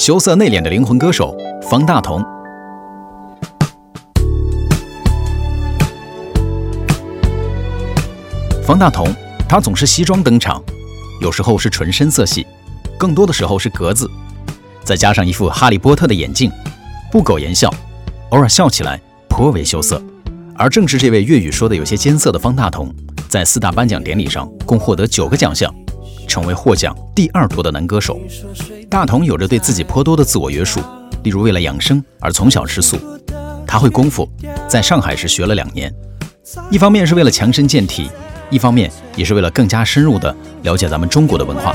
羞涩内敛的灵魂歌手方大同。方大同，他总是西装登场，有时候是纯深色系，更多的时候是格子，再加上一副哈利波特的眼镜，不苟言笑，偶尔笑起来颇为羞涩。而正是这位粤语说的有些艰涩的方大同，在四大颁奖典礼上共获得九个奖项。成为获奖第二多的男歌手，大同有着对自己颇多的自我约束，例如为了养生而从小吃素。他会功夫，在上海时学了两年，一方面是为了强身健体，一方面也是为了更加深入的了解咱们中国的文化。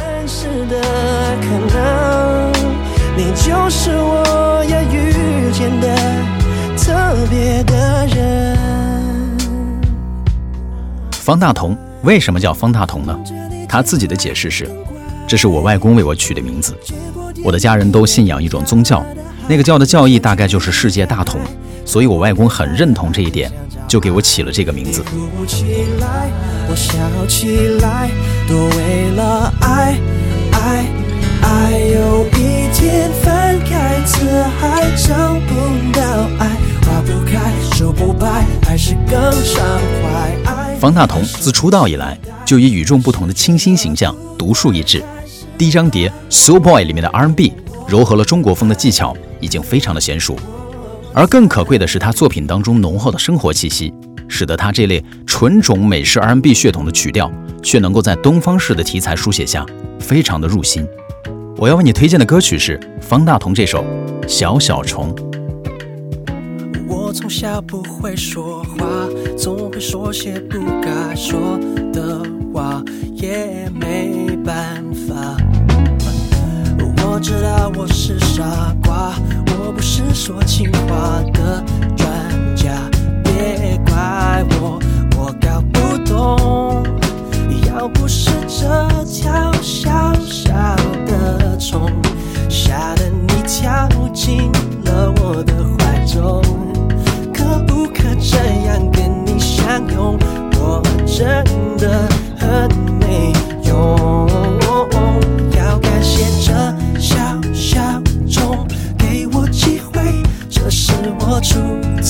方大同为什么叫方大同呢？他自己的解释是：“这是我外公为我取的名字。我的家人都信仰一种宗教，那个教的教义大概就是世界大同，所以我外公很认同这一点，就给我起了这个名字。”方大同自出道以来。就以与众不同的清新形象独树一帜。第一张碟《So Boy》里面的 R&B 糅合了中国风的技巧，已经非常的娴熟。而更可贵的是，他作品当中浓厚的生活气息，使得他这类纯种美式 R&B 血统的曲调，却能够在东方式的题材书写下，非常的入心。我要为你推荐的歌曲是方大同这首《小小虫》。我从小不会说话，总会说些不该说的我是傻瓜，我不是说情话的